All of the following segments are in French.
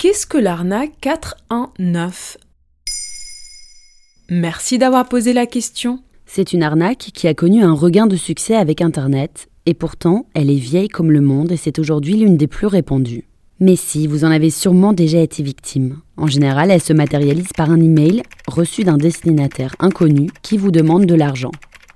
Qu'est-ce que l'arnaque 419 Merci d'avoir posé la question. C'est une arnaque qui a connu un regain de succès avec Internet, et pourtant elle est vieille comme le monde et c'est aujourd'hui l'une des plus répandues. Mais si, vous en avez sûrement déjà été victime. En général, elle se matérialise par un email reçu d'un destinataire inconnu qui vous demande de l'argent.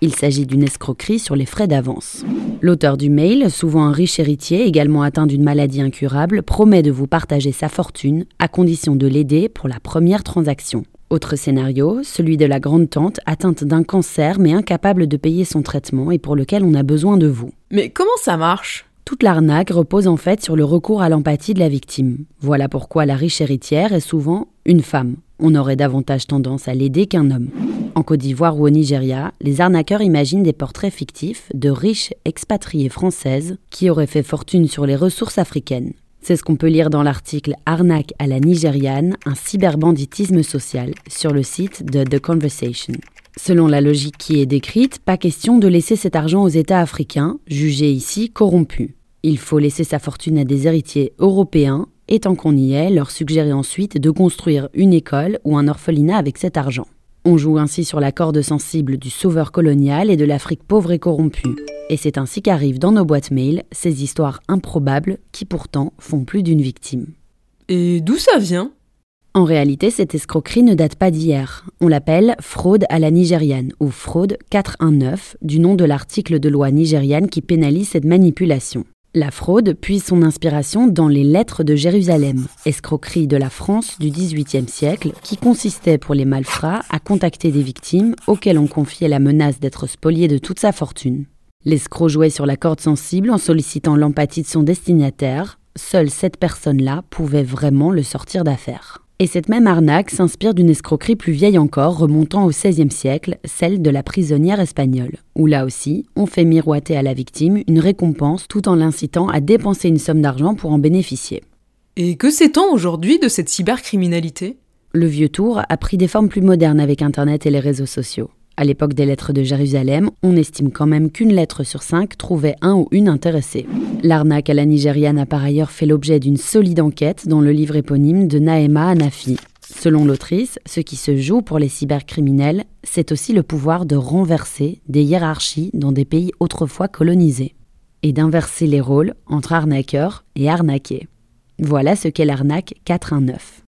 Il s'agit d'une escroquerie sur les frais d'avance. L'auteur du mail, souvent un riche héritier également atteint d'une maladie incurable, promet de vous partager sa fortune à condition de l'aider pour la première transaction. Autre scénario, celui de la grande tante atteinte d'un cancer mais incapable de payer son traitement et pour lequel on a besoin de vous. Mais comment ça marche? Toute l'arnaque repose en fait sur le recours à l'empathie de la victime. Voilà pourquoi la riche héritière est souvent une femme. On aurait davantage tendance à l'aider qu'un homme. En Côte d'Ivoire ou au Nigeria, les arnaqueurs imaginent des portraits fictifs de riches expatriées françaises qui auraient fait fortune sur les ressources africaines. C'est ce qu'on peut lire dans l'article Arnaque à la nigériane, un cyberbanditisme social sur le site de The Conversation. Selon la logique qui est décrite, pas question de laisser cet argent aux États africains, jugés ici corrompus. Il faut laisser sa fortune à des héritiers européens et tant qu'on y est, leur suggérer ensuite de construire une école ou un orphelinat avec cet argent. On joue ainsi sur la corde sensible du sauveur colonial et de l'Afrique pauvre et corrompue. Et c'est ainsi qu'arrivent dans nos boîtes mail ces histoires improbables qui pourtant font plus d'une victime. Et d'où ça vient? En réalité, cette escroquerie ne date pas d'hier. On l'appelle fraude à la nigériane ou fraude 419 du nom de l'article de loi nigériane qui pénalise cette manipulation. La fraude puise son inspiration dans les lettres de Jérusalem, escroquerie de la France du XVIIIe siècle, qui consistait pour les malfrats à contacter des victimes auxquelles on confiait la menace d'être spolié de toute sa fortune. L'escroc jouait sur la corde sensible en sollicitant l'empathie de son destinataire. Seule cette personne-là pouvait vraiment le sortir d'affaire. Et cette même arnaque s'inspire d'une escroquerie plus vieille encore, remontant au XVIe siècle, celle de la prisonnière espagnole, où là aussi, on fait miroiter à la victime une récompense tout en l'incitant à dépenser une somme d'argent pour en bénéficier. Et que sait-on aujourd'hui de cette cybercriminalité? Le vieux tour a pris des formes plus modernes avec Internet et les réseaux sociaux. À l'époque des lettres de Jérusalem, on estime quand même qu'une lettre sur cinq trouvait un ou une intéressée. L'arnaque à la nigériane a par ailleurs fait l'objet d'une solide enquête dans le livre éponyme de Naema Anafi. Selon l'autrice, ce qui se joue pour les cybercriminels, c'est aussi le pouvoir de renverser des hiérarchies dans des pays autrefois colonisés, et d'inverser les rôles entre arnaqueurs et arnaqués. Voilà ce qu'est l'arnaque 419.